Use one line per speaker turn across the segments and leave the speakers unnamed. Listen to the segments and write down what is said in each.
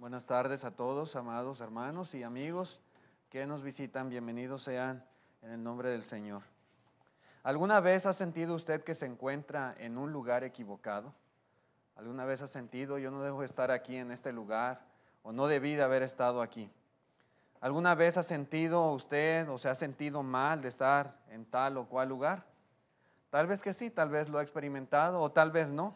Buenas tardes a todos, amados hermanos y amigos que nos visitan. Bienvenidos sean en el nombre del Señor. ¿Alguna vez ha sentido usted que se encuentra en un lugar equivocado? ¿Alguna vez ha sentido, yo no dejo de estar aquí en este lugar o no debí de haber estado aquí? ¿Alguna vez ha sentido usted o se ha sentido mal de estar en tal o cual lugar? Tal vez que sí, tal vez lo ha experimentado o tal vez no.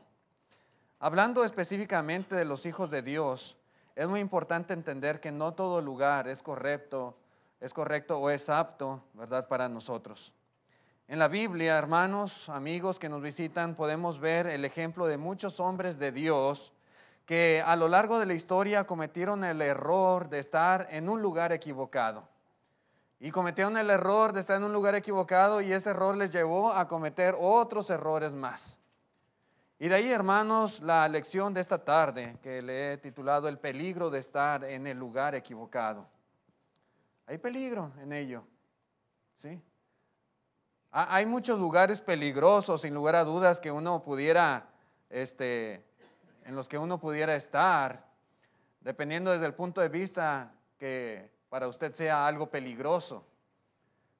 Hablando específicamente de los hijos de Dios, es muy importante entender que no todo lugar es correcto, es correcto o es apto, ¿verdad?, para nosotros. En la Biblia, hermanos, amigos que nos visitan, podemos ver el ejemplo de muchos hombres de Dios que a lo largo de la historia cometieron el error de estar en un lugar equivocado. Y cometieron el error de estar en un lugar equivocado y ese error les llevó a cometer otros errores más. Y de ahí, hermanos, la lección de esta tarde que le he titulado El peligro de estar en el lugar equivocado. Hay peligro en ello, ¿sí? Hay muchos lugares peligrosos, sin lugar a dudas, que uno pudiera, este, en los que uno pudiera estar, dependiendo desde el punto de vista que para usted sea algo peligroso.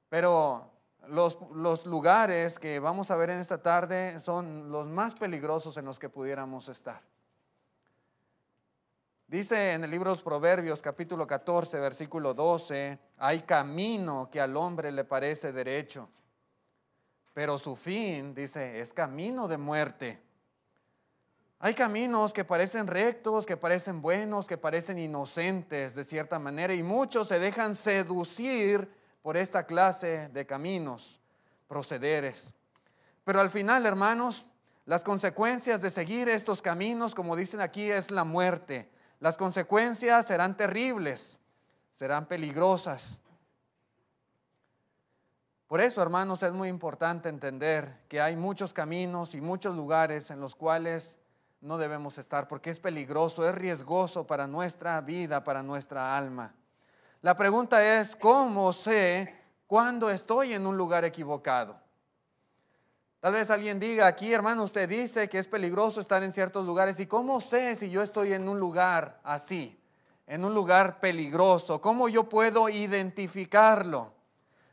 Pero los, lugares que vamos a ver en esta tarde son los más peligrosos en los que pudiéramos estar. Dice en el libro de los Proverbios capítulo 14, versículo 12, hay camino que al hombre le parece derecho, pero su fin, dice, es camino de muerte. Hay caminos que parecen rectos, que parecen buenos, que parecen inocentes de cierta manera, y muchos se dejan seducir por esta clase de caminos, procederes. Pero al final, hermanos, las consecuencias de seguir estos caminos, como dicen aquí, es la muerte. Las consecuencias serán terribles, serán peligrosas. Por eso, hermanos, es muy importante entender que hay muchos caminos y muchos lugares en los cuales no debemos estar, porque es peligroso, es riesgoso para nuestra vida, para nuestra alma. La pregunta es, ¿cómo sé cuando estoy en un lugar equivocado? Tal vez alguien diga, aquí hermano, usted dice que es peligroso estar en ciertos lugares. ¿Y cómo sé si yo estoy en un lugar así, en un lugar peligroso? ¿Cómo yo puedo identificarlo?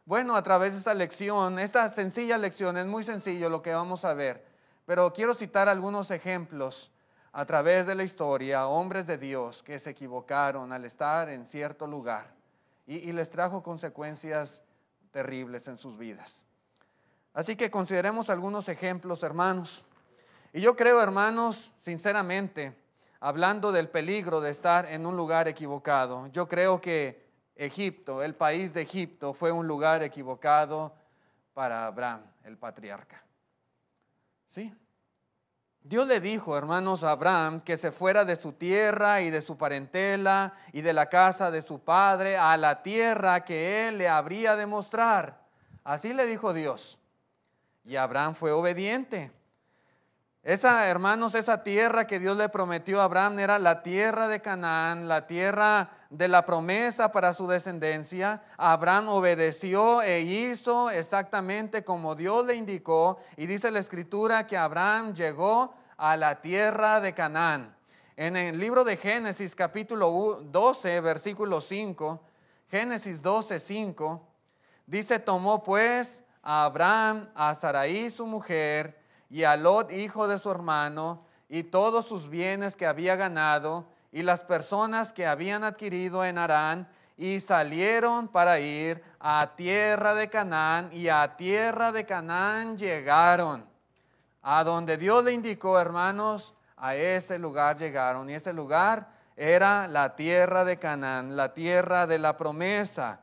Bueno, a través de esta lección, esta sencilla lección, es muy sencillo lo que vamos a ver, pero quiero citar algunos ejemplos a través de la historia, hombres de Dios que se equivocaron al estar en cierto lugar y, les trajo consecuencias terribles en sus vidas. Así que consideremos algunos ejemplos, hermanos. Y yo creo, hermanos, sinceramente, hablando del peligro de estar en un lugar equivocado, yo creo que Egipto, el país de Egipto, fue un lugar equivocado para Abraham, el patriarca. ¿Sí? Dios le dijo, hermanos, a Abraham que se fuera de su tierra y de su parentela y de la casa de su padre a la tierra que él le habría de mostrar. Así le dijo Dios. Y Abraham fue obediente. Esa, hermanos, esa tierra que Dios le prometió a Abraham era la tierra de Canaán, la tierra de la promesa para su descendencia. Abraham obedeció e hizo exactamente como Dios le indicó. Y dice la escritura que Abraham llegó a la tierra de Canaán. En el libro de Génesis capítulo 12, versículo 5, Génesis 12, 5, dice, tomó pues a Abraham, a Sarai su mujer, y a Lot, hijo de su hermano, y todos sus bienes que había ganado, y las personas que habían adquirido en Harán, y salieron para ir a tierra de Canaán, y a tierra de Canaán llegaron. A donde Dios le indicó, hermanos, a ese lugar llegaron, y ese lugar era la tierra de Canaán, la tierra de la promesa.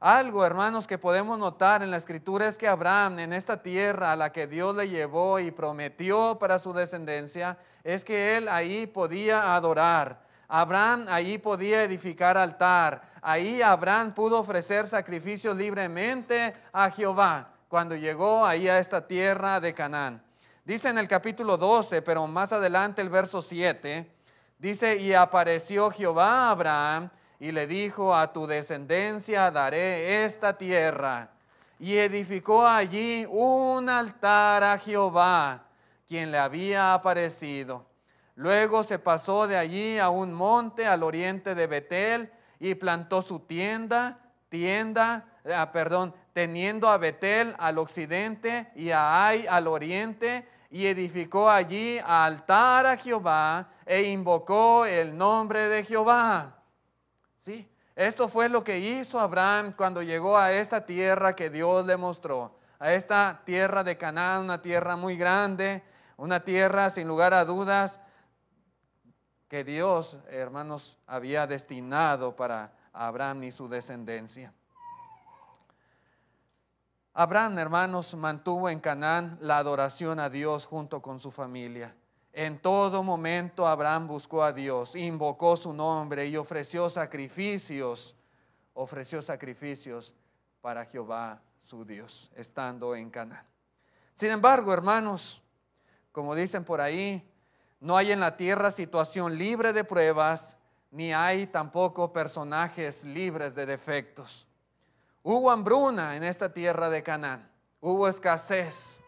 Algo, hermanos, que podemos notar en la escritura es que Abraham, en esta tierra a la que Dios le llevó y prometió para su descendencia, es que él ahí podía adorar. Abraham ahí podía edificar altar. Ahí Abraham pudo ofrecer sacrificios libremente a Jehová cuando llegó ahí a esta tierra de Canaán. Dice en el capítulo 12, pero más adelante el verso 7, dice, y apareció Jehová a Abraham y le dijo, a tu descendencia daré esta tierra. Y edificó allí un altar a Jehová, quien le había aparecido. Luego se pasó de allí a un monte al oriente de Betel y plantó su tienda, tienda, ah, perdón, teniendo a Betel al occidente y a Ai al oriente, y edificó allí altar a Jehová e invocó el nombre de Jehová. ¿Sí? Esto fue lo que hizo Abraham cuando llegó a esta tierra que Dios le mostró, a esta tierra de Canaán, una tierra muy grande, una tierra sin lugar a dudas que Dios, hermanos, había destinado para Abraham y su descendencia. Abraham, hermanos, mantuvo en Canaán la adoración a Dios junto con su familia. En todo momento Abraham buscó a Dios, invocó su nombre y ofreció sacrificios, ofreció sacrificios para Jehová su Dios, estando en Canaán. Sin embargo, hermanos, como dicen por ahí, no hay en la tierra situación libre de pruebas, ni hay tampoco personajes libres de defectos. Hubo hambruna en esta tierra de Canaán, hubo escasez.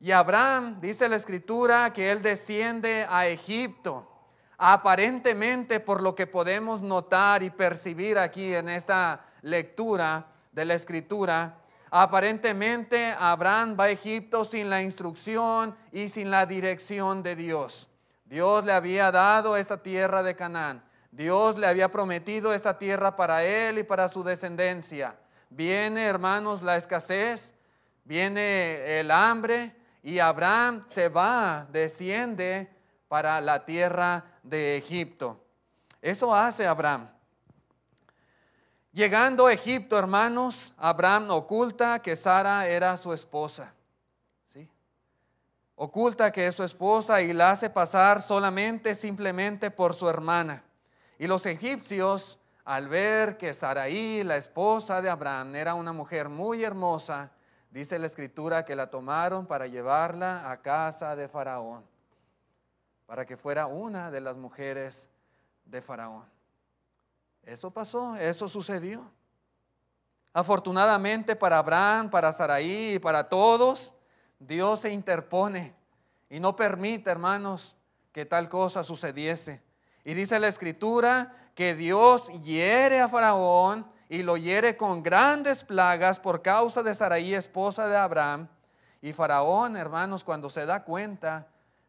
Y Abraham, dice la escritura, que él desciende a Egipto. Aparentemente, por lo que podemos notar y percibir aquí en esta lectura de la escritura, aparentemente Abraham va a Egipto sin la instrucción y sin la dirección de Dios. Dios le había dado esta tierra de Canaán. Dios le había prometido esta tierra para él y para su descendencia. Viene, hermanos, la escasez, viene el hambre y Abraham se va, desciende para la tierra de Egipto. Eso hace Abraham. Llegando a Egipto, hermanos, Abraham oculta que Sara era su esposa. ¿sí? Oculta que es su esposa y la hace pasar solamente, simplemente por su hermana. Y los egipcios al ver que Saraí, la esposa de Abraham, era una mujer muy hermosa, dice la escritura que la tomaron para llevarla a casa de Faraón, para que fuera una de las mujeres de Faraón. Eso pasó, eso sucedió. Afortunadamente para Abraham, para Saraí y para todos, Dios se interpone y no permite, hermanos, que tal cosa sucediese. Y dice la escritura que Dios hiere a Faraón y lo hiere con grandes plagas por causa de Saraí, esposa de Abraham. Y Faraón, hermanos, cuando se da cuenta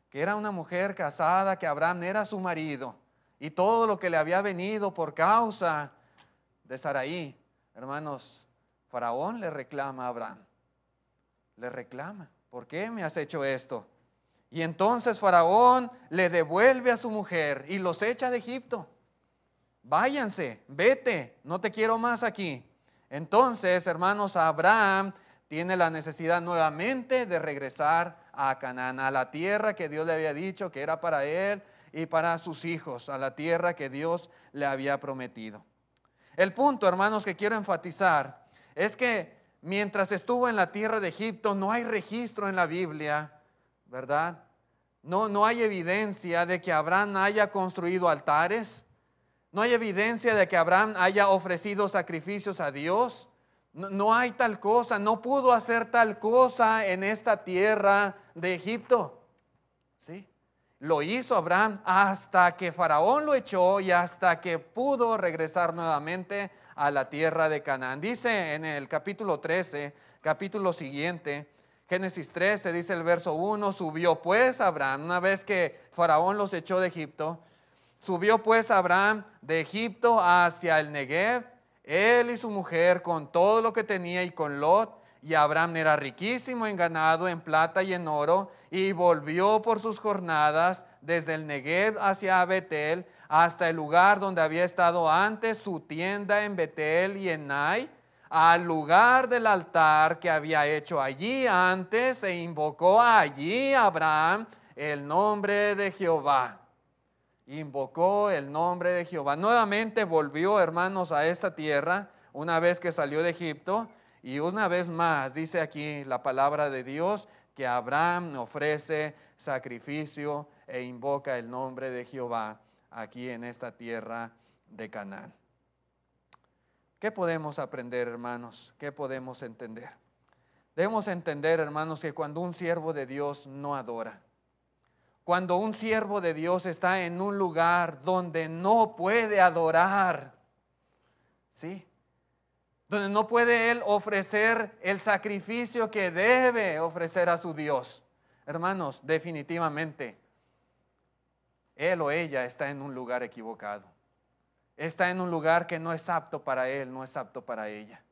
que era una mujer casada, que Abraham era su marido, y todo lo que le había venido por causa de Saraí, hermanos, Faraón le reclama a Abraham. Le reclama, ¿por qué me has hecho esto? Y entonces Faraón le devuelve a su mujer y los echa de Egipto váyanse, vete, no te quiero más aquí. Entonces, hermanos, Abraham tiene la necesidad nuevamente de regresar a Canaán, a la tierra que Dios le había dicho que era para él y para sus hijos, a la tierra que Dios le había prometido. El punto, hermanos, que quiero enfatizar es que mientras estuvo en la tierra de Egipto no hay registro en la Biblia, ¿verdad? No, no hay evidencia de que Abraham haya construido altares, no hay evidencia de que Abraham haya ofrecido sacrificios a Dios. No, hay tal cosa, no pudo hacer tal cosa en esta tierra de Egipto. ¿Sí? Lo hizo Abraham hasta que Faraón lo echó y hasta que pudo regresar nuevamente a la tierra de Canaán. Dice en el capítulo 13, capítulo siguiente, Génesis 13, dice el verso 1, subió pues Abraham, una vez que Faraón los echó de Egipto, Subió pues Abraham de Egipto hacia el Negev, él y su mujer con todo lo que tenía y con Lot. Y Abraham era riquísimo en ganado, en plata y en oro, y volvió por sus jornadas desde el Negev hacia Betel, hasta el lugar donde había estado antes su tienda en Betel y en Nai, al lugar del altar que había hecho allí antes, e invocó allí Abraham el nombre de Jehová invocó el nombre de Jehová. Nuevamente volvió, hermanos, a esta tierra una vez que salió de Egipto. Y una vez más dice aquí la palabra de Dios que Abraham ofrece sacrificio e invoca el nombre de Jehová aquí en esta tierra de Canaán. ¿Qué podemos aprender, hermanos? ¿Qué podemos entender? Debemos entender, hermanos, que cuando un siervo de Dios no adora, cuando un siervo de Dios está en un lugar donde no puede adorar, ¿sí? Donde no puede él ofrecer el sacrificio que debe ofrecer a su Dios. Hermanos, definitivamente, él o ella está en un lugar equivocado. Está en un lugar que no es apto para él, no es apto para ella.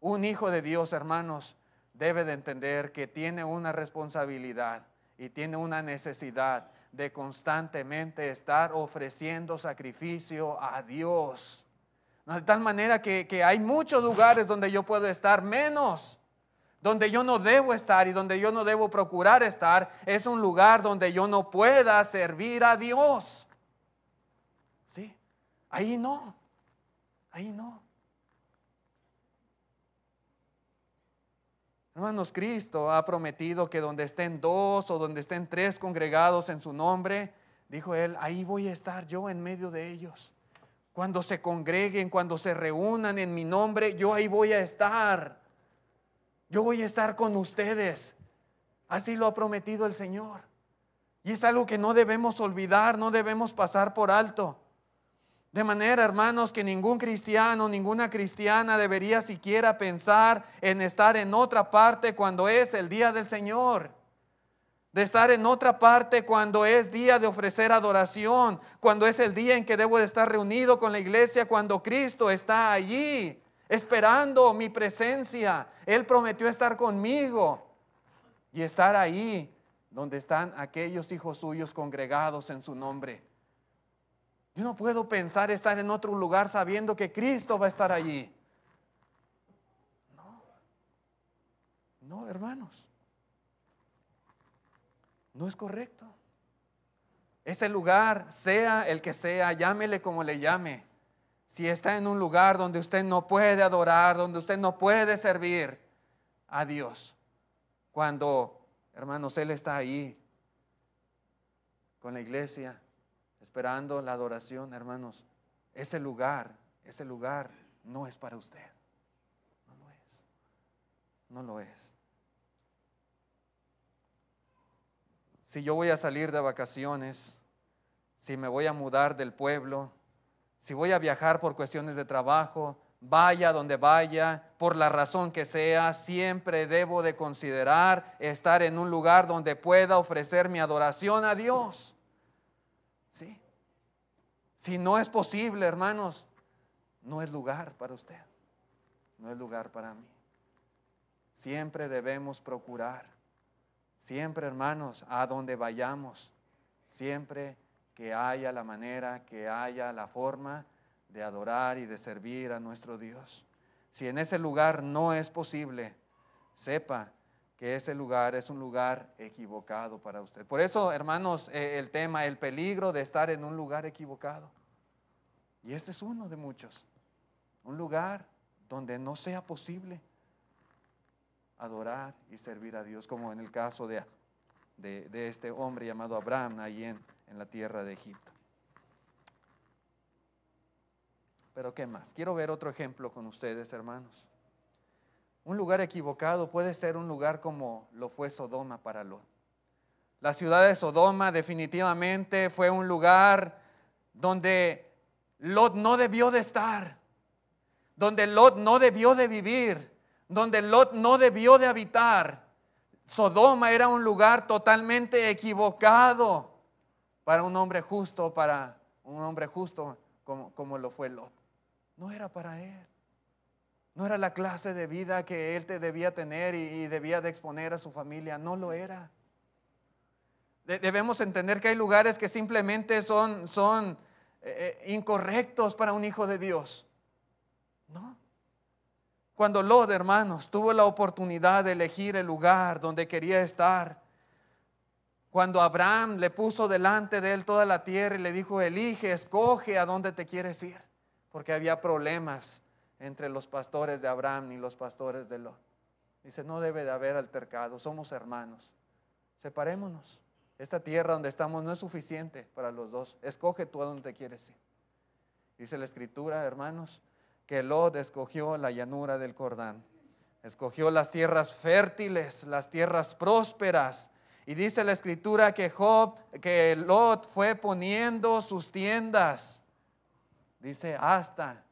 Un hijo de Dios, hermanos, debe de entender que tiene una responsabilidad y tiene una necesidad de constantemente estar ofreciendo sacrificio a Dios. De tal manera que, hay muchos lugares donde yo puedo estar menos, donde yo no debo estar y donde yo no debo procurar estar, es un lugar donde yo no pueda servir a Dios. ¿Sí? Ahí no, ahí no. Hermanos, Cristo ha prometido que donde estén dos o donde estén tres congregados en su nombre, dijo él, ahí voy a estar yo en medio de ellos. Cuando se congreguen, cuando se reúnan en mi nombre, yo ahí voy a estar. Yo voy a estar con ustedes. Así lo ha prometido el Señor. Y es algo que no debemos olvidar, no debemos pasar por alto. De manera, hermanos, que ningún cristiano, ninguna cristiana debería siquiera pensar en estar en otra parte cuando es el día del Señor. De estar en otra parte cuando es día de ofrecer adoración, cuando es el día en que debo de estar reunido con la iglesia, cuando Cristo está allí esperando mi presencia. Él prometió estar conmigo y estar ahí donde están aquellos hijos suyos congregados en su nombre. Yo no puedo pensar estar en otro lugar sabiendo que Cristo va a estar allí. No, no, hermanos. No es correcto. Ese lugar, sea el que sea, llámele como le llame. Si está en un lugar donde usted no puede adorar, donde usted no puede servir a Dios, cuando, hermanos, Él está ahí con la iglesia, esperando la adoración, hermanos, ese lugar, ese lugar no es para usted. No lo es. No lo es. Si yo voy a salir de vacaciones, si me voy a mudar del pueblo, si voy a viajar por cuestiones de trabajo, vaya donde vaya, por la razón que sea, siempre debo de considerar estar en un lugar donde pueda ofrecer mi adoración a Dios. ¿Sí? Si no es posible, hermanos, no es lugar para usted. No es lugar para mí. Siempre debemos procurar. Siempre, hermanos, a donde vayamos. Siempre que haya la manera, que haya la forma de adorar y de servir a nuestro Dios. Si en ese lugar no es posible, sepa que ese lugar es un lugar equivocado para usted. Por eso, hermanos, eh, el tema, el peligro de estar en un lugar equivocado. Y este es uno de muchos. Un lugar donde no sea posible adorar y servir a Dios, como en el caso de, de, este hombre llamado Abraham, ahí en, en la tierra de Egipto. Pero ¿qué más? Quiero ver otro ejemplo con ustedes, hermanos. Un lugar equivocado puede ser un lugar como lo fue Sodoma para Lot. La ciudad de Sodoma definitivamente fue un lugar donde Lot no debió de estar, donde Lot no debió de vivir, donde Lot no debió de habitar. Sodoma era un lugar totalmente equivocado para un hombre justo, para un hombre justo como, como lo fue Lot. No era para él. No era la clase de vida que él te debía tener y, debía de exponer a su familia. No lo era. debemos entender que hay lugares que simplemente son, son eh, eh, incorrectos para un hijo de Dios. No. Cuando Lot, hermanos, tuvo la oportunidad de elegir el lugar donde quería estar, cuando Abraham le puso delante de él toda la tierra y le dijo, elige, escoge a dónde te quieres ir, porque había problemas entre los pastores de Abraham y los pastores de Lot. Dice, no debe de haber altercado, somos hermanos. Separémonos. Esta tierra donde estamos no es suficiente para los dos. Escoge tú a dónde quieres ir. Dice la escritura, hermanos, que Lot escogió la llanura del Cordán. Escogió las tierras fértiles, las tierras prósperas. Y dice la escritura que Job, que Lot fue poniendo sus tiendas. Dice hasta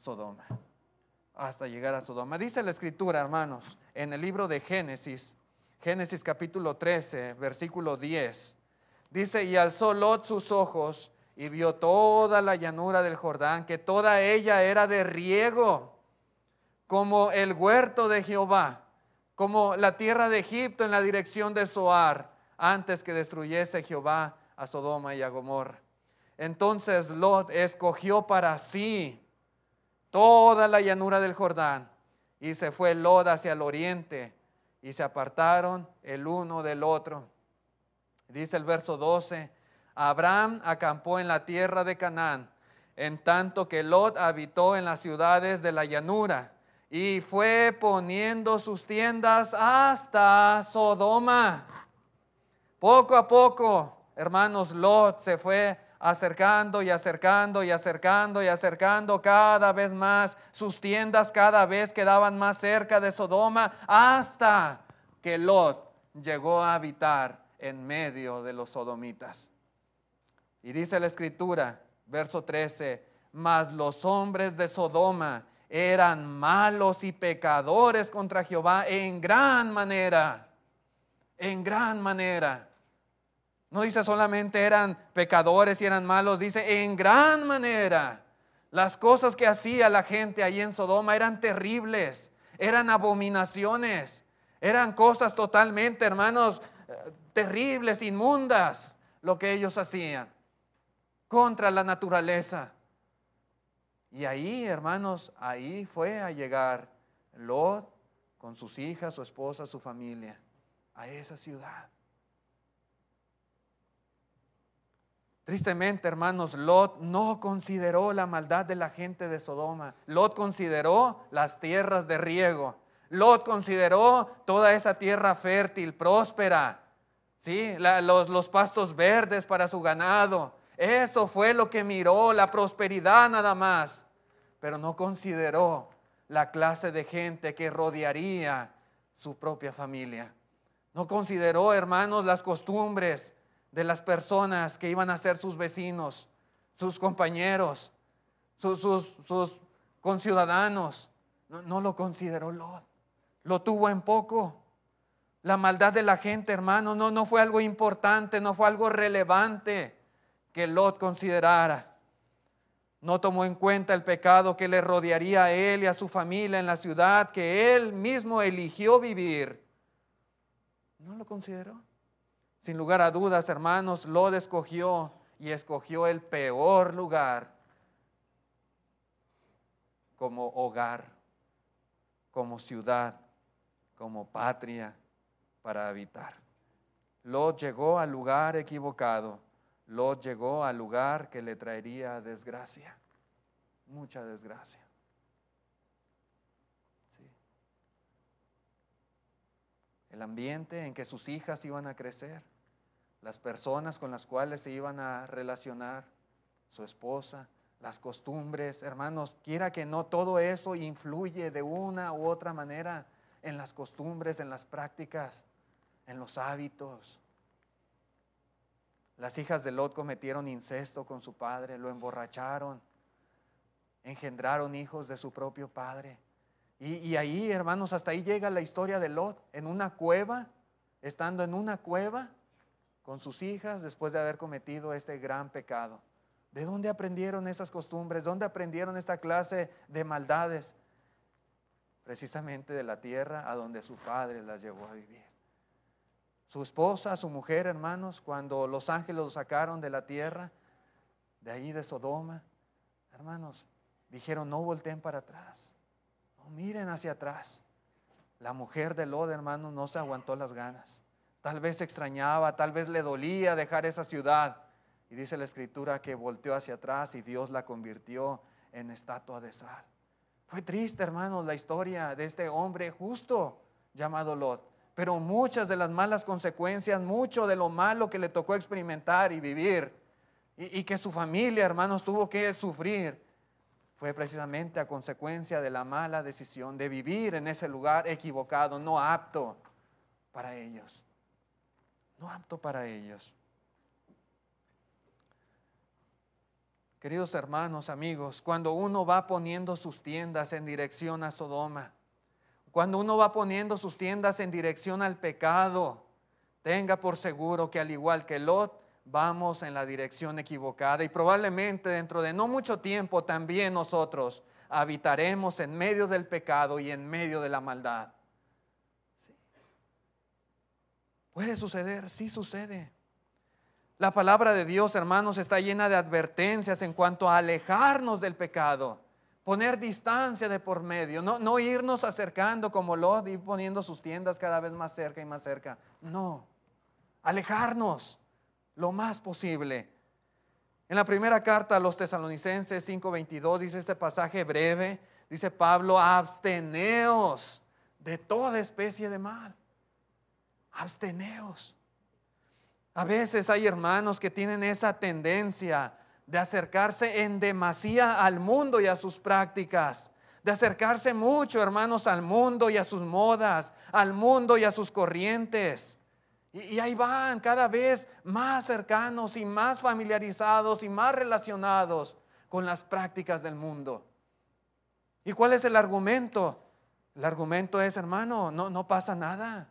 Sodoma. Hasta llegar a Sodoma. Dice la escritura, hermanos, en el libro de Génesis, Génesis capítulo 13, versículo 10. Dice, y alzó Lot sus ojos y vio toda la llanura del Jordán, que toda ella era de riego, como el huerto de Jehová como la tierra de Egipto en la dirección de Zoar, antes que destruyese Jehová a Sodoma y a Gomorra. Entonces Lot escogió para sí toda la llanura del Jordán y se fue Lot hacia el oriente y se apartaron el uno del otro. Dice el verso 12, Abraham acampó en la tierra de Canaán, en tanto que Lot habitó en las ciudades de la llanura y fue poniendo sus tiendas hasta Sodoma. Poco a poco, hermanos, Lot se fue acercando y acercando y acercando y acercando cada vez más. Sus tiendas cada vez quedaban más cerca de Sodoma hasta que Lot llegó a habitar en medio de los sodomitas. Y dice la escritura, verso 13, mas los hombres de Sodoma eran malos y pecadores contra Jehová en gran manera, en gran manera. No dice solamente eran pecadores y eran malos, dice en gran manera. Las cosas que hacía la gente allí en Sodoma eran terribles, eran abominaciones, eran cosas totalmente, hermanos, eh, terribles, inmundas, lo que ellos hacían contra la naturaleza. Y ahí, hermanos, ahí fue a llegar Lot con sus hijas, su esposa, su familia, a esa ciudad. Tristemente, hermanos, Lot no consideró la maldad de la gente de Sodoma. Lot consideró las tierras de riego. Lot consideró toda esa tierra fértil, próspera. ¿sí? los, los pastos verdes para su ganado. Eso fue lo que miró, la prosperidad nada más, pero no consideró la clase de gente que rodearía su propia familia. No consideró, hermanos, las costumbres de las personas que iban a ser sus vecinos, sus compañeros, sus, sus, conciudadanos. No, no, lo consideró Lot. Lo tuvo en poco. La maldad de la gente, hermano, no, no fue algo importante, no fue algo relevante que Lot considerara. No tomó en cuenta el pecado que le rodearía a él y a su familia en la ciudad que él mismo eligió vivir. No lo consideró. Sin lugar a dudas, hermanos, Lot escogió y escogió el peor lugar como hogar, como ciudad, como patria para habitar. Lot llegó al lugar equivocado Lot llegó al lugar que le traería desgracia, mucha desgracia. El ambiente en que sus hijas iban a crecer, las personas con las cuales se iban a relacionar, su esposa, las costumbres, hermanos, quiera que no, todo eso influye de una u otra manera en las costumbres, en las prácticas, en los hábitos. Las hijas de Lot cometieron incesto con su padre, lo emborracharon, engendraron hijos de su propio padre. Y, ahí, hermanos, hasta ahí llega la historia de Lot, en una cueva, estando en una cueva con sus hijas después de haber cometido este gran pecado. ¿De dónde aprendieron esas costumbres? ¿Dónde aprendieron esta clase de maldades? Precisamente de la tierra a donde su padre las llevó a vivir. Su esposa, su mujer, hermanos, cuando los ángeles lo sacaron de la tierra, de ahí de Sodoma, hermanos, dijeron, no volteen para atrás, no miren hacia atrás. La mujer de Lod, hermanos, no se aguantó las ganas. Tal vez extrañaba, tal vez le dolía dejar esa ciudad. Y dice la escritura que volteó hacia atrás y Dios la convirtió en estatua de sal. Fue triste, hermanos, la historia de este hombre justo llamado Lot pero muchas de las malas consecuencias, mucho de lo malo que le tocó experimentar y vivir, y, que su familia, hermanos, tuvo que sufrir, fue precisamente a consecuencia de la mala decisión de vivir en ese lugar equivocado, no apto para ellos. No apto para ellos. Queridos hermanos, amigos, cuando uno va poniendo sus tiendas en dirección a Sodoma, cuando uno va poniendo sus tiendas en dirección al pecado, tenga por seguro que al igual que Lot, vamos en la dirección equivocada y probablemente dentro de no mucho tiempo también nosotros habitaremos en medio del pecado y en medio de la maldad. ¿Puede suceder? Sí sucede. La palabra de Dios, hermanos, está llena de advertencias en cuanto a alejarnos del pecado, poner distancia de por medio, no, no irnos acercando como Lot y poniendo sus tiendas cada vez más cerca y más cerca. No, alejarnos lo más posible. En la primera carta a los tesalonicenses 5:22 dice este pasaje breve, dice Pablo, absteneos de toda especie de mal. Absteneos. A veces hay hermanos que tienen esa tendencia de acercarse en demasía al mundo y a sus prácticas, de acercarse mucho, hermanos, al mundo y a sus modas, al mundo y a sus corrientes. Y, ahí van cada vez más cercanos y más familiarizados y más relacionados con las prácticas del mundo. ¿Y cuál es el argumento? El argumento es, hermano, no, no pasa nada.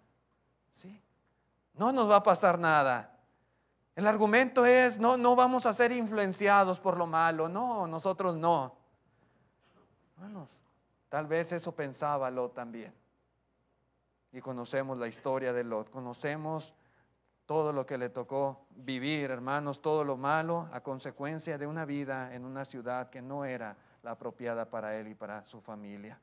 ¿Sí? No nos va a pasar nada. El argumento es, no, no vamos a ser influenciados por lo malo. No, nosotros no. Hermanos, tal vez eso pensaba Lot también. Y conocemos la historia de Lot, conocemos todo lo que le tocó vivir, hermanos, todo lo malo a consecuencia de una vida en una ciudad que no era la apropiada para él y para su familia.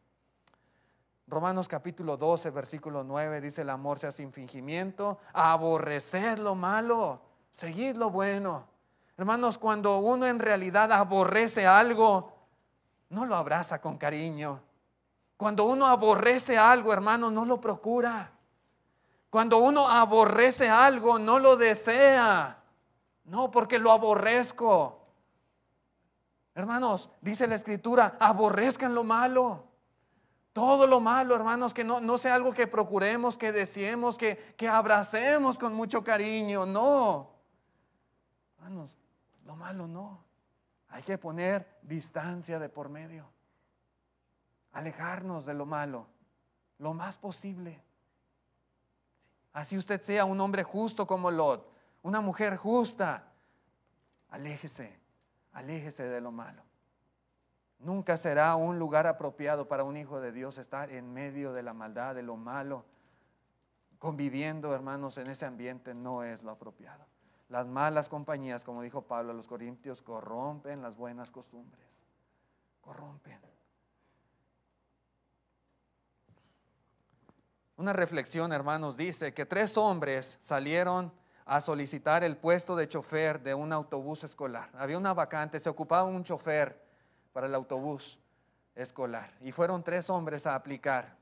Romanos capítulo 12, versículo 9 dice, el amor sea sin fingimiento, aborreced lo malo, seguid lo bueno. Hermanos, cuando uno en realidad aborrece algo, no lo abraza con cariño. Cuando uno aborrece algo, hermanos, no lo procura. Cuando uno aborrece algo, no lo desea. No, porque lo aborrezco. Hermanos, dice la escritura, aborrezcan lo malo. Todo lo malo, hermanos, que no, no sea algo que procuremos, que deseemos, que, que abracemos con mucho cariño. No. Hermanos, lo malo no. Hay que poner distancia de por medio. Alejarnos de lo malo lo más posible. Así usted sea un hombre justo como Lot, una mujer justa. Aléjese, aléjese de lo malo. Nunca será un lugar apropiado para un hijo de Dios estar en medio de la maldad, de lo malo. Conviviendo, hermanos, en ese ambiente no es lo apropiado. Las malas compañías, como dijo Pablo a los Corintios, corrompen las buenas costumbres. Corrompen. Una reflexión, hermanos, dice que tres hombres salieron a solicitar el puesto de chofer de un autobús escolar. Había una vacante, se ocupaba un chofer para el autobús escolar. Y fueron tres hombres a aplicar.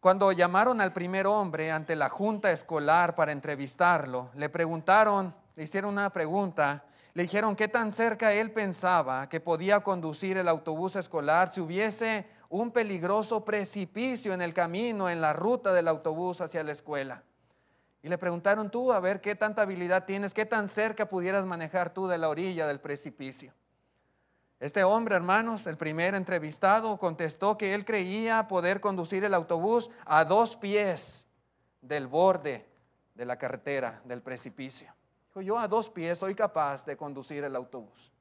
Cuando llamaron al primer hombre ante la junta escolar para entrevistarlo, le preguntaron, le hicieron una pregunta, le dijeron qué tan cerca él pensaba que podía conducir el autobús escolar si hubiese un peligroso precipicio en el camino, en la ruta del autobús hacia la escuela. Y le preguntaron tú, a ver qué tanta habilidad tienes, qué tan cerca pudieras manejar tú de la orilla del precipicio. Este hombre, hermanos, el primer entrevistado, contestó que él creía poder conducir el autobús a dos pies del borde de la carretera, del precipicio. Dijo, yo a dos pies soy capaz de conducir el autobús.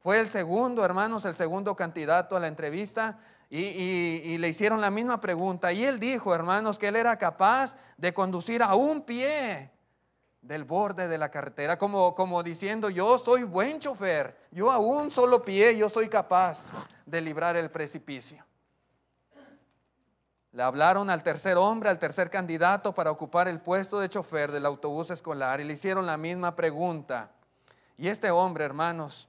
Fue el segundo, hermanos, el segundo candidato a la entrevista y, le hicieron la misma pregunta. Y él dijo, hermanos, que él era capaz de conducir a un pie del borde de la carretera, como, como diciendo, yo soy buen chofer, yo a un solo pie, yo soy capaz de librar el precipicio. Le hablaron al tercer hombre, al tercer candidato para ocupar el puesto de chofer del autobús escolar y le hicieron la misma pregunta. Y este hombre, hermanos,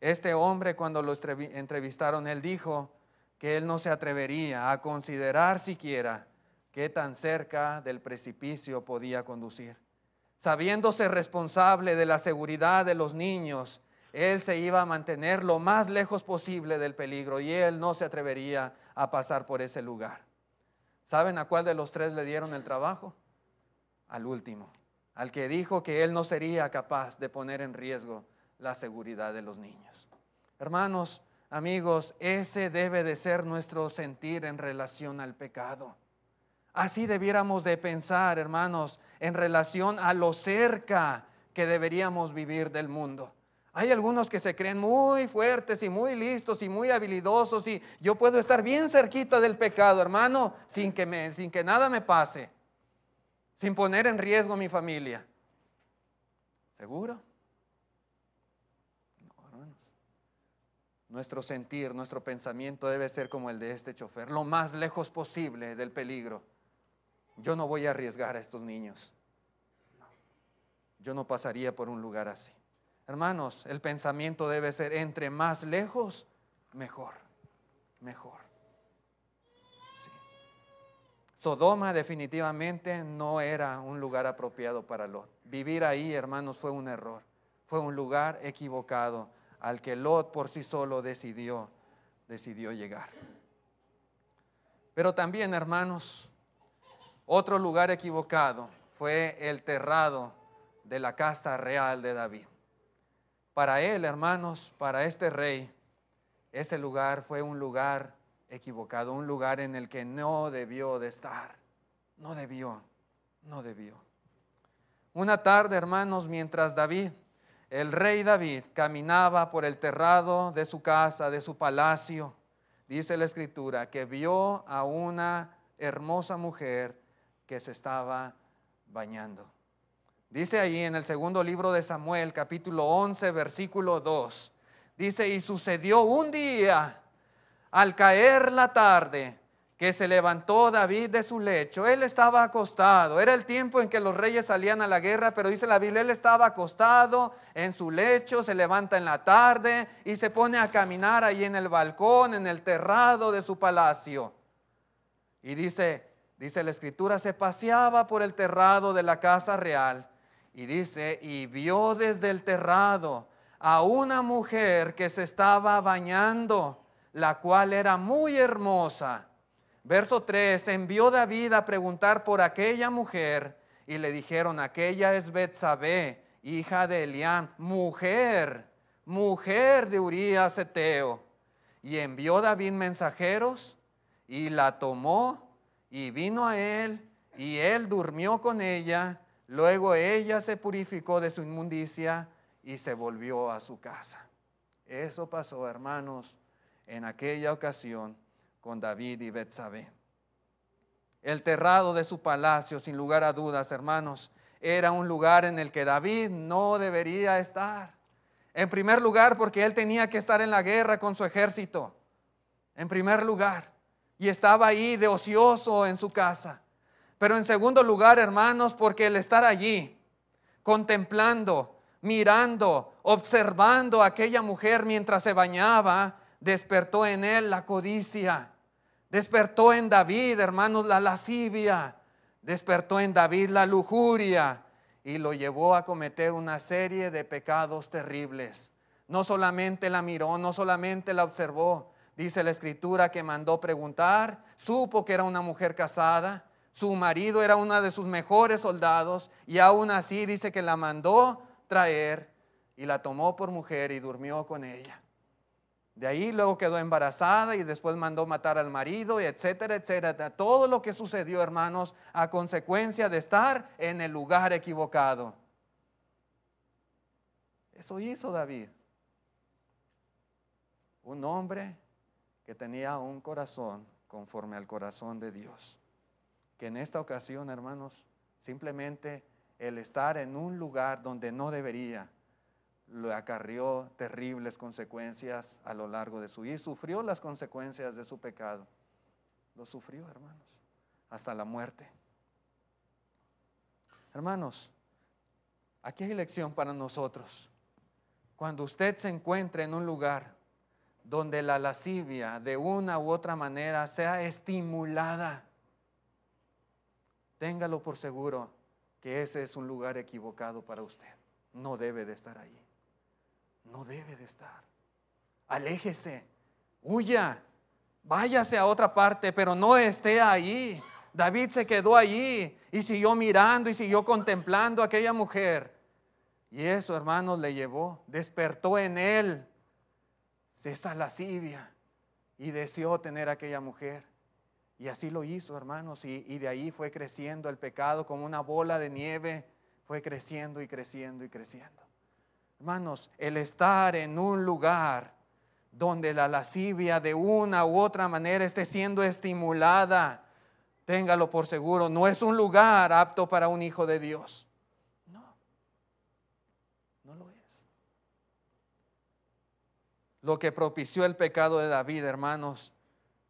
este hombre cuando lo entrevistaron, él dijo que él no se atrevería a considerar siquiera qué tan cerca del precipicio podía conducir sabiéndose responsable de la seguridad de los niños, él se iba a mantener lo más lejos posible del peligro y él no se atrevería a pasar por ese lugar. ¿Saben a cuál de los tres le dieron el trabajo? Al último, al que dijo que él no sería capaz de poner en riesgo la seguridad de los niños. Hermanos, amigos, ese debe de ser nuestro sentir en relación al pecado. Así debiéramos de pensar, hermanos, en relación a lo cerca que deberíamos vivir del mundo. Hay algunos que se creen muy fuertes y muy listos y muy habilidosos y yo puedo estar bien cerquita del pecado, hermano, sin que, sin que nada me pase, sin poner en riesgo mi familia. ¿Seguro? No, hermanos. Nuestro sentir, nuestro pensamiento debe ser como el de este chofer, lo más lejos posible del peligro. Yo no voy a arriesgar a estos niños. Yo no pasaría por un lugar así. Hermanos, el pensamiento debe ser entre más lejos, mejor, mejor. Sodoma definitivamente no era un lugar apropiado para Lot. Vivir ahí, hermanos, fue un error. Fue un lugar equivocado al que Lot por sí solo decidió, decidió llegar. Pero también, hermanos, otro lugar equivocado fue el terrado de la casa real de David. Para él, hermanos, para este rey, ese lugar fue un lugar equivocado, un lugar en el que no debió de estar. No debió, no debió. Una tarde, hermanos, mientras David, el rey David, caminaba por el terrado de su casa, de su palacio, dice la escritura, que vio a una hermosa mujer que se estaba bañando. Dice ahí en el segundo libro de Samuel, capítulo 11, versículo 2. Dice, y sucedió un día, al caer la tarde, que se levantó David de su lecho. Él estaba acostado. Era el tiempo en que los reyes salían a la guerra, pero dice la Biblia, él estaba acostado en su lecho, se levanta en la tarde y se pone a caminar ahí en el balcón, en el terrado de su palacio. Y dice, dice la escritura, se paseaba por el terrado de la casa real y dice, y vio desde el terrado a una mujer que se estaba bañando, la cual era muy hermosa. Verso 3, envió David a preguntar por aquella mujer y le dijeron, aquella es Betsabé, hija de Elián, mujer, mujer de Urías Eteo. Y envió David mensajeros y la tomó y vino a él y él durmió con ella Luego ella se purificó de su inmundicia y se volvió a su casa. Eso pasó, hermanos, en aquella ocasión con David y Betsabé. El terrado de su palacio, sin lugar a dudas, hermanos, era un lugar en el que David no debería estar. En primer lugar, porque él tenía que estar en la guerra con su ejército. En primer lugar. Y estaba ahí de ocioso en su casa. Pero en segundo lugar, hermanos, porque el estar allí, contemplando, mirando, observando a aquella mujer mientras se bañaba, despertó en él la codicia. Despertó en David, hermanos, la lascivia. Despertó en David la lujuria y lo llevó a cometer una serie de pecados terribles. No solamente la miró, no solamente la observó. Dice la escritura que mandó preguntar, supo que era una mujer casada, su marido era uno de sus mejores soldados y aún así dice que la mandó traer y la tomó por mujer y durmió con ella. De ahí luego quedó embarazada y después mandó matar al marido, y etcétera, etcétera. Todo lo que sucedió, hermanos, a consecuencia de estar en el lugar equivocado. Eso hizo David. Un hombre que tenía un corazón conforme al corazón de Dios que en esta ocasión, hermanos, simplemente el estar en un lugar donde no debería, le acarrió terribles consecuencias a lo largo de su vida y sufrió las consecuencias de su pecado. Lo sufrió, hermanos, hasta la muerte. Hermanos, aquí hay lección para nosotros. Cuando usted se encuentre en un lugar donde la lascivia de una u otra manera sea estimulada, téngalo por seguro que ese es un lugar equivocado para usted. No debe de estar ahí. No debe de estar. Aléjese, huya, váyase a otra parte, pero no esté ahí. David se quedó allí y siguió mirando y siguió contemplando a aquella mujer. Y eso, hermanos, le llevó, despertó en él esa lascivia y deseó tener a aquella mujer. Y así lo hizo, hermanos, y, y de ahí fue creciendo el pecado como una bola de nieve, fue creciendo y creciendo y creciendo. Hermanos, el estar en un lugar donde la lascivia de una u otra manera esté siendo estimulada, téngalo por seguro, no es un lugar apto para un hijo de Dios. No, no lo es. Lo que propició el pecado de David, hermanos,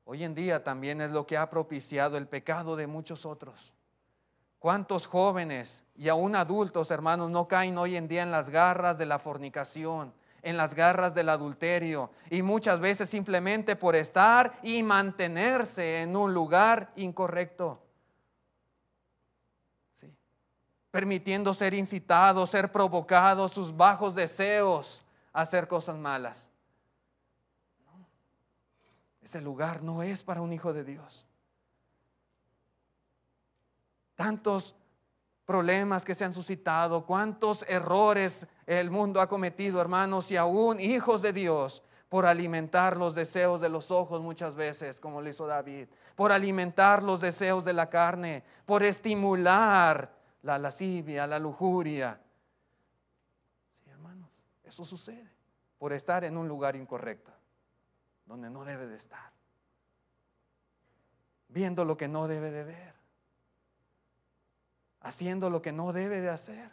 hoy en día también es lo que ha propiciado el pecado de muchos otros. ¿Cuántos jóvenes y aún adultos, hermanos, no caen hoy en día en las garras de la fornicación, en las garras del adulterio y muchas veces simplemente por estar y mantenerse en un lugar incorrecto? Permitiendo ser incitados, ser provocados, sus bajos deseos a hacer cosas malas. Ese lugar no es para un hijo de Dios tantos problemas que se han suscitado, cuántos errores el mundo ha cometido, hermanos, y aún hijos de Dios, por alimentar los deseos de los ojos muchas veces, como lo hizo David, por alimentar los deseos de la carne, por estimular la lascivia, la lujuria. Sí, hermanos, eso sucede por estar en un lugar incorrecto, donde no debe de estar, viendo lo que no debe de ver haciendo lo que no debe de hacer.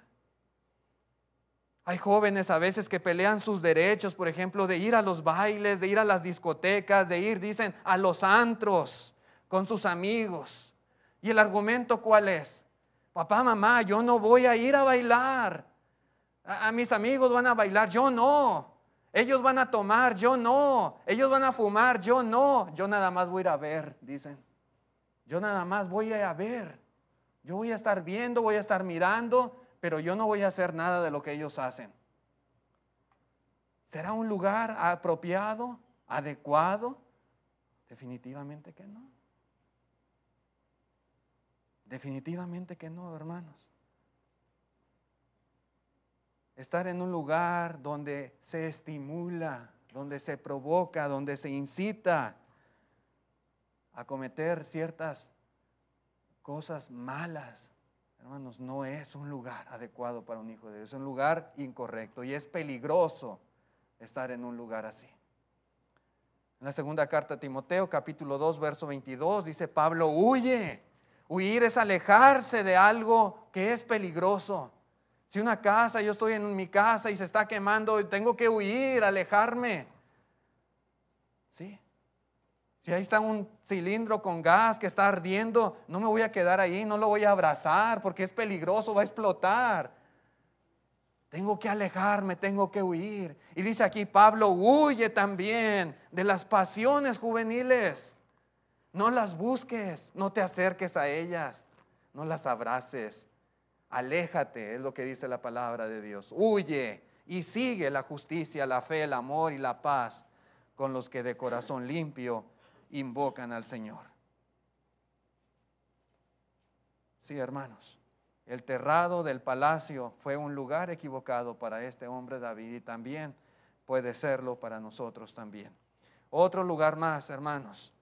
Hay jóvenes a veces que pelean sus derechos, por ejemplo, de ir a los bailes, de ir a las discotecas, de ir, dicen, a los antros con sus amigos. ¿Y el argumento cuál es? Papá, mamá, yo no voy a ir a bailar. A, mis amigos van a bailar, yo no. Ellos van a tomar, yo no. Ellos van a fumar, yo no. Yo nada más voy a ir a ver, dicen. Yo nada más voy a a ver. Yo voy a estar viendo, voy a estar mirando, pero yo no voy a hacer nada de lo que ellos hacen. ¿Será un lugar apropiado, adecuado? Definitivamente que no. Definitivamente que no, hermanos. Estar en un lugar donde se estimula, donde se provoca, donde se incita a cometer ciertas cosas malas, hermanos, no es un lugar adecuado para un hijo de Dios, es un lugar incorrecto y es peligroso estar en un lugar así. En la segunda carta a Timoteo, capítulo 2, verso 22, dice Pablo, huye. Huir es alejarse de algo que es peligroso. Si una casa, yo estoy en mi casa y se está quemando, tengo que huir, alejarme. ¿Sí? Si ahí está un cilindro con gas que está ardiendo, no me voy a quedar ahí, no lo voy a abrazar porque es peligroso, va a explotar. Tengo que alejarme, tengo que huir. Y dice aquí Pablo, huye también de las pasiones juveniles. No las busques, no te acerques a ellas, no las abraces. Aléjate, es lo que dice la palabra de Dios. Huye y sigue la justicia, la fe, el amor y la paz con los que de corazón limpio invocan al Señor. Sí, hermanos, el terrado del palacio fue un lugar equivocado para este hombre David y también puede serlo para nosotros también. Otro lugar más, hermanos,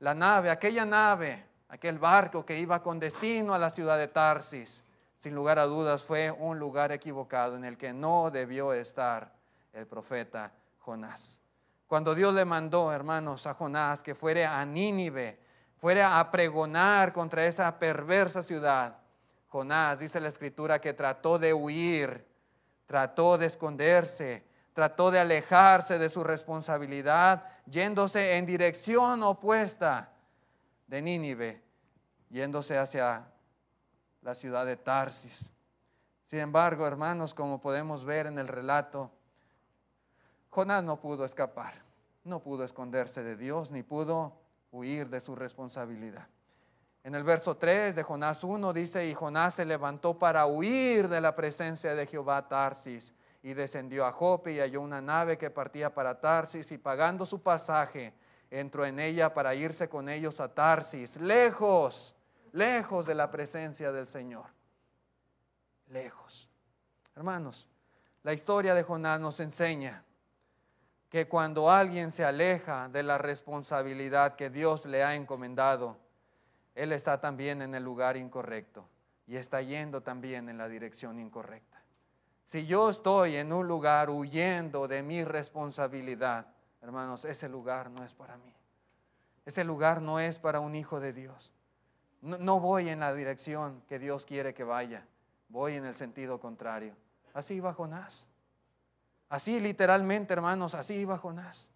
la nave, aquella nave, aquel barco que iba con destino a la ciudad de Tarsis, sin lugar a dudas fue un lugar equivocado en el que no debió estar el profeta Jonás. Cuando Dios le mandó, hermanos, a Jonás que fuera a Nínive, fuera a pregonar contra esa perversa ciudad, Jonás, dice la escritura, que trató de huir, trató de esconderse, trató de alejarse de su responsabilidad, yéndose en dirección opuesta de Nínive, yéndose hacia la ciudad de Tarsis. Sin embargo, hermanos, como podemos ver en el relato, Jonás no pudo escapar, no pudo esconderse de Dios, ni pudo huir de su responsabilidad. En el verso 3 de Jonás 1 dice, y Jonás se levantó para huir de la presencia de Jehová Tarsis, y descendió a Jope y halló una nave que partía para Tarsis, y pagando su pasaje, entró en ella para irse con ellos a Tarsis, lejos, lejos de la presencia del Señor. Lejos. Hermanos, la historia de Jonás nos enseña que cuando alguien se aleja de la responsabilidad que Dios le ha encomendado, él está también en el lugar incorrecto y está yendo también en la dirección incorrecta. Si yo estoy en un lugar huyendo de mi responsabilidad, hermanos, ese lugar no es para mí. Ese lugar no es para un hijo de Dios. No, voy en la dirección que Dios quiere que vaya. Voy en el sentido contrario. Así iba Jonás. Así literalmente, hermanos, así iba Jonás.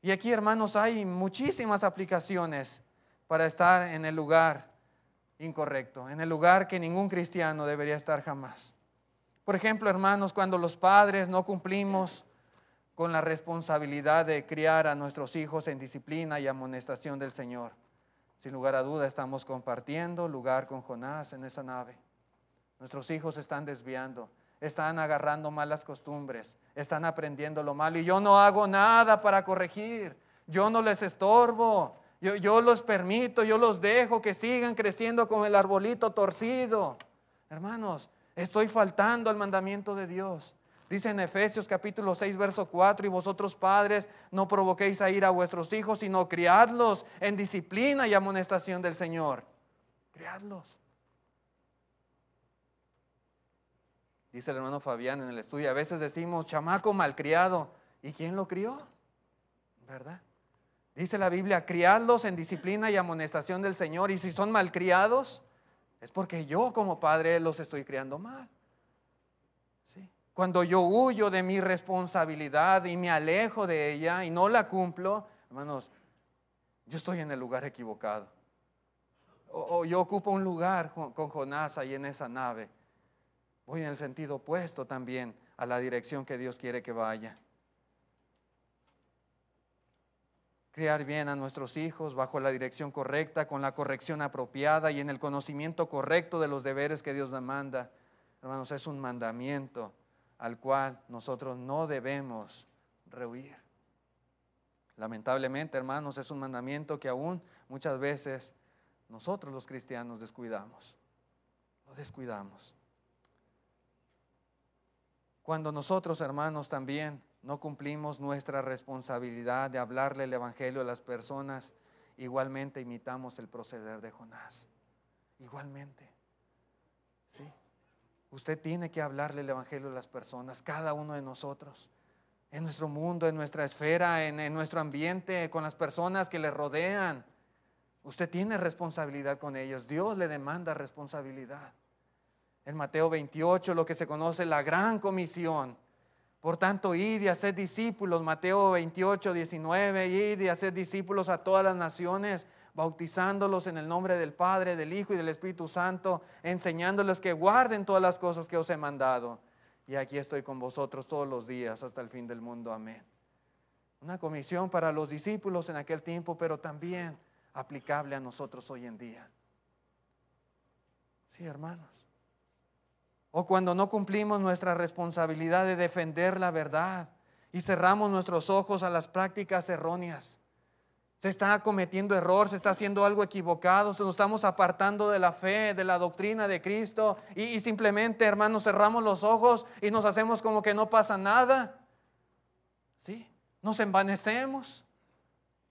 Y aquí, hermanos, hay muchísimas aplicaciones para estar en el lugar incorrecto, en el lugar que ningún cristiano debería estar jamás. Por ejemplo, hermanos, cuando los padres no cumplimos con la responsabilidad de criar a nuestros hijos en disciplina y amonestación del Señor. Sin lugar a duda estamos compartiendo lugar con Jonás en esa nave. Nuestros hijos están desviando, están agarrando malas costumbres, están aprendiendo lo malo y yo no hago nada para corregir, yo no les estorbo, yo, yo los permito, yo los dejo que sigan creciendo con el arbolito torcido. Hermanos, estoy faltando al mandamiento de Dios. Dice en Efesios capítulo 6, verso 4, y vosotros padres no provoquéis a ir a vuestros hijos, sino criadlos en disciplina y amonestación del Señor. Criadlos. Dice el hermano Fabián en el estudio, a veces decimos chamaco malcriado. ¿Y quién lo crió? ¿Verdad? Dice la Biblia, criadlos en disciplina y amonestación del Señor. Y si son malcriados, es porque yo como padre los estoy criando mal. Cuando yo huyo de mi responsabilidad y me alejo de ella y no la cumplo, hermanos, yo estoy en el lugar equivocado. O, yo ocupo un lugar con Jonás ahí en esa nave. Voy en el sentido opuesto también a la dirección que Dios quiere que vaya. Criar bien a nuestros hijos bajo la dirección correcta, con la corrección apropiada y en el conocimiento correcto de los deberes que Dios demanda. Hermanos, es un mandamiento al cual nosotros no debemos rehuir. Lamentablemente, hermanos, es un mandamiento que aún muchas veces nosotros los cristianos descuidamos. Lo descuidamos. Cuando nosotros, hermanos, también no cumplimos nuestra responsabilidad de hablarle el Evangelio a las personas, igualmente imitamos el proceder de Jonás. Igualmente. ¿Sí? Usted tiene que hablarle el Evangelio a las personas, cada uno de nosotros, en nuestro mundo, en nuestra esfera, en, nuestro ambiente, con las personas que le rodean. Usted tiene responsabilidad con ellos. Dios le demanda responsabilidad. En Mateo 28, lo que se conoce la gran comisión. Por tanto, id y haced discípulos. Mateo 28, 19, id y haced discípulos a todas las naciones bautizándolos en el nombre del Padre, del Hijo y del Espíritu Santo, enseñándoles que guarden todas las cosas que os he mandado. Y aquí estoy con vosotros todos los días hasta el fin del mundo. Amén. Una comisión para los discípulos en aquel tiempo, pero también aplicable a nosotros hoy en día. Sí, hermanos. O cuando no cumplimos nuestra responsabilidad de defender la verdad y cerramos nuestros ojos a las prácticas erróneas se está cometiendo error, se está haciendo algo equivocado, se nos estamos apartando de la fe, de la doctrina de Cristo y, simplemente, hermanos, cerramos los ojos y nos hacemos como que no pasa nada. ¿Sí? Nos envanecemos.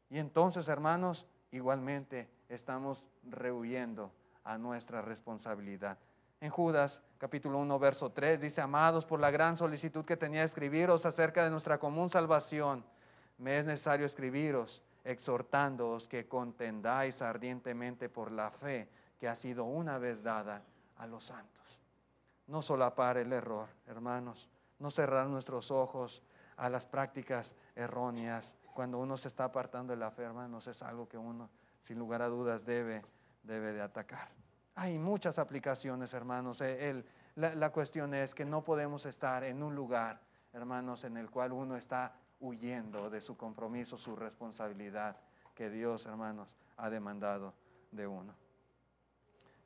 Y entonces, hermanos, igualmente estamos rehuyendo a nuestra responsabilidad. En Judas capítulo 1, verso 3 dice, amados, por la gran solicitud que tenía escribiros acerca de nuestra común salvación, me es necesario escribiros exhortándoos que contendáis ardientemente por la fe que ha sido una vez dada a los santos. No solapar el error, hermanos, no cerrar nuestros ojos a las prácticas erróneas. Cuando uno se está apartando de la fe, hermanos, es algo que uno, sin lugar a dudas, debe, debe de atacar. Hay muchas aplicaciones, hermanos. Eh, la, la cuestión es que no podemos estar en un lugar, hermanos, en el cual uno está huyendo de su compromiso, su responsabilidad que Dios, hermanos, ha demandado de uno.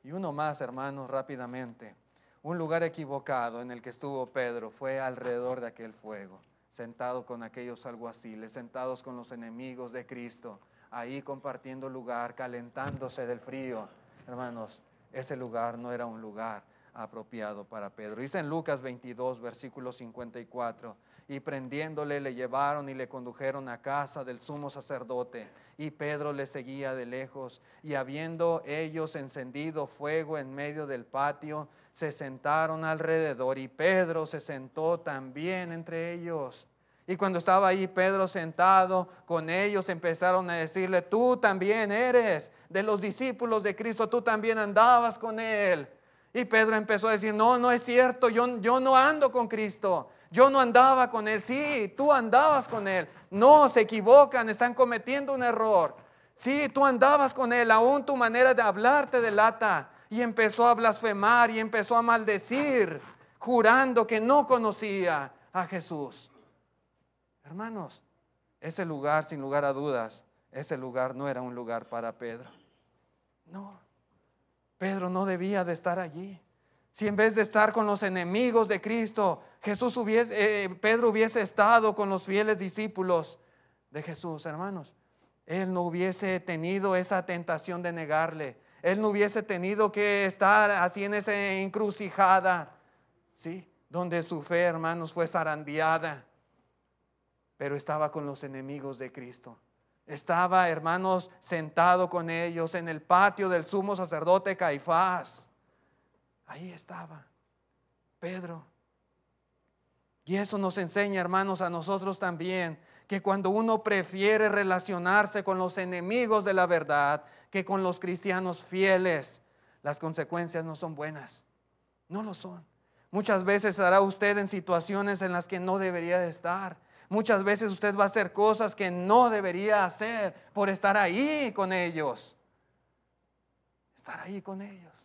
Y uno más, hermanos, rápidamente. Un lugar equivocado en el que estuvo Pedro fue alrededor de aquel fuego, sentado con aquellos alguaciles, sentados con los enemigos de Cristo, ahí compartiendo lugar, calentándose del frío. Hermanos, ese lugar no era un lugar apropiado para Pedro. Dice en Lucas 22, versículo 54, y prendiéndole le llevaron y le condujeron a casa del sumo sacerdote, y Pedro le seguía de lejos, y habiendo ellos encendido fuego en medio del patio, se sentaron alrededor, y Pedro se sentó también entre ellos. Y cuando estaba ahí Pedro sentado con ellos, empezaron a decirle, tú también eres de los discípulos de Cristo, tú también andabas con él. Y Pedro empezó a decir, no, no es cierto, yo, yo no ando con Cristo, yo no andaba con Él. Sí, tú andabas con Él. No, se equivocan, están cometiendo un error. Sí, tú andabas con Él, aún tu manera de hablar te delata. Y empezó a blasfemar y empezó a maldecir, jurando que no conocía a Jesús. Hermanos, ese lugar, sin lugar a dudas, ese lugar no era un lugar para Pedro. No. Pedro no debía de estar allí. Si en vez de estar con los enemigos de Cristo, Jesús hubiese, eh, Pedro hubiese estado con los fieles discípulos de Jesús, hermanos, él no hubiese tenido esa tentación de negarle. Él no hubiese tenido que estar así en esa encrucijada, ¿sí? Donde su fe, hermanos, fue zarandeada. Pero estaba con los enemigos de Cristo. Estaba, hermanos, sentado con ellos en el patio del sumo sacerdote Caifás. Ahí estaba Pedro. Y eso nos enseña, hermanos, a nosotros también, que cuando uno prefiere relacionarse con los enemigos de la verdad que con los cristianos fieles, las consecuencias no son buenas. No lo son. Muchas veces estará usted en situaciones en las que no debería de estar. Muchas veces usted va a hacer cosas que no debería hacer por estar ahí con ellos. Estar ahí con ellos.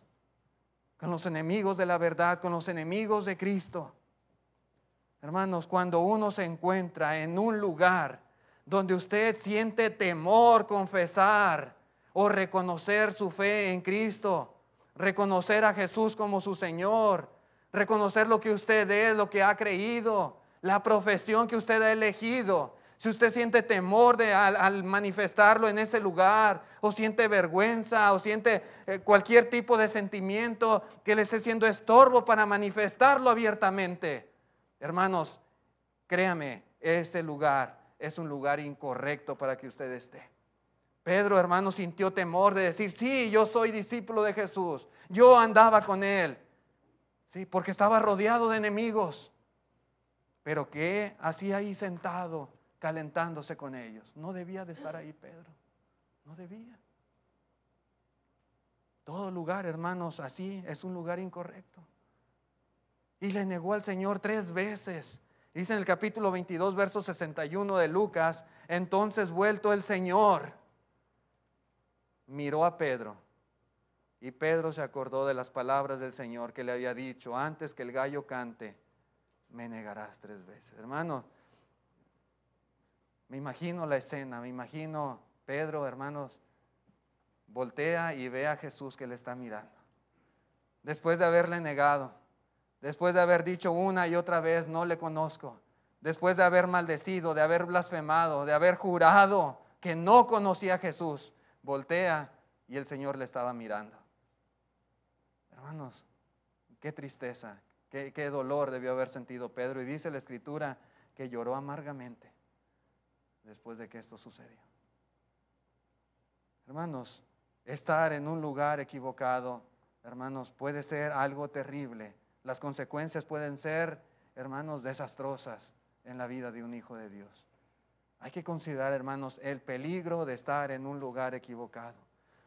Con los enemigos de la verdad, con los enemigos de Cristo. Hermanos, cuando uno se encuentra en un lugar donde usted siente temor confesar o reconocer su fe en Cristo, reconocer a Jesús como su Señor, reconocer lo que usted es, lo que ha creído, la profesión que usted ha elegido. Si usted siente temor de, al, manifestarlo en ese lugar, o siente vergüenza, o siente eh, cualquier tipo de sentimiento que le esté siendo estorbo para manifestarlo abiertamente, hermanos, créame, ese lugar es un lugar incorrecto para que usted esté. Pedro, hermano, sintió temor de decir, sí, yo soy discípulo de Jesús, yo andaba con él, sí, porque estaba rodeado de enemigos. Pero ¿qué hacía ahí sentado, calentándose con ellos? No debía de estar ahí Pedro. No debía. Todo lugar, hermanos, así es un lugar incorrecto. Y le negó al Señor tres veces. Dice en el capítulo 22, verso 61 de Lucas, entonces vuelto el Señor, miró a Pedro. Y Pedro se acordó de las palabras del Señor que le había dicho, antes que el gallo cante, me negarás tres veces. Hermano, me imagino la escena, me imagino Pedro, hermanos, voltea y ve a Jesús que le está mirando. Después de haberle negado, después de haber dicho una y otra vez, no le conozco, después de haber maldecido, de haber blasfemado, de haber jurado que no conocía a Jesús, voltea y el Señor le estaba mirando. Hermanos, qué tristeza, Qué, dolor debió haber sentido Pedro. Y dice la escritura que lloró amargamente después de que esto sucedió. Hermanos, estar en un lugar equivocado, hermanos, puede ser algo terrible. Las consecuencias pueden ser, hermanos, desastrosas en la vida de un hijo de Dios. Hay que considerar, hermanos, el peligro de estar en un lugar equivocado.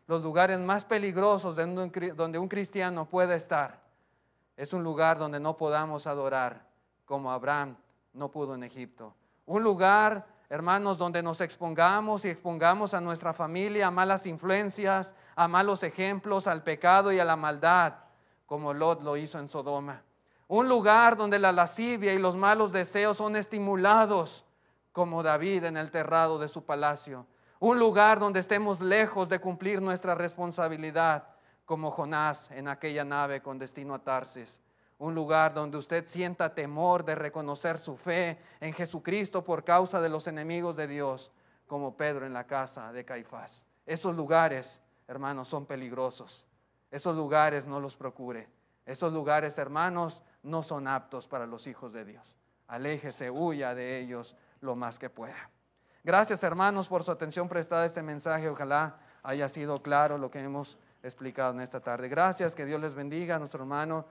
Los lugares más peligrosos donde un cristiano puede estar es un lugar donde no podamos adorar como Abraham no pudo en Egipto. Un lugar, hermanos, donde nos expongamos y expongamos a nuestra familia a malas influencias, a malos ejemplos, al pecado y a la maldad, como Lot lo hizo en Sodoma. Un lugar donde la lascivia y los malos deseos son estimulados, como David en el terrado de su palacio. Un lugar donde estemos lejos de cumplir nuestra responsabilidad como Jonás en aquella nave con destino a Tarsis. Un lugar donde usted sienta temor de reconocer su fe en Jesucristo por causa de los enemigos de Dios. como Pedro en la casa de Caifás. Esos lugares, hermanos, son peligrosos. Esos lugares no los procure. Esos lugares, hermanos, no son aptos para los hijos de Dios. Aléjese, huya de ellos lo más que pueda. Gracias, hermanos, por su atención prestada a este mensaje. Ojalá haya sido claro lo que hemos explicado en esta tarde. Gracias, que Dios les bendiga. Nuestro hermano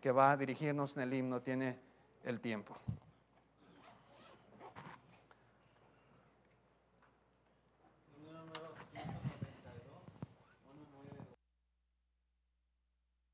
que va a dirigirnos en el himno tiene el tiempo.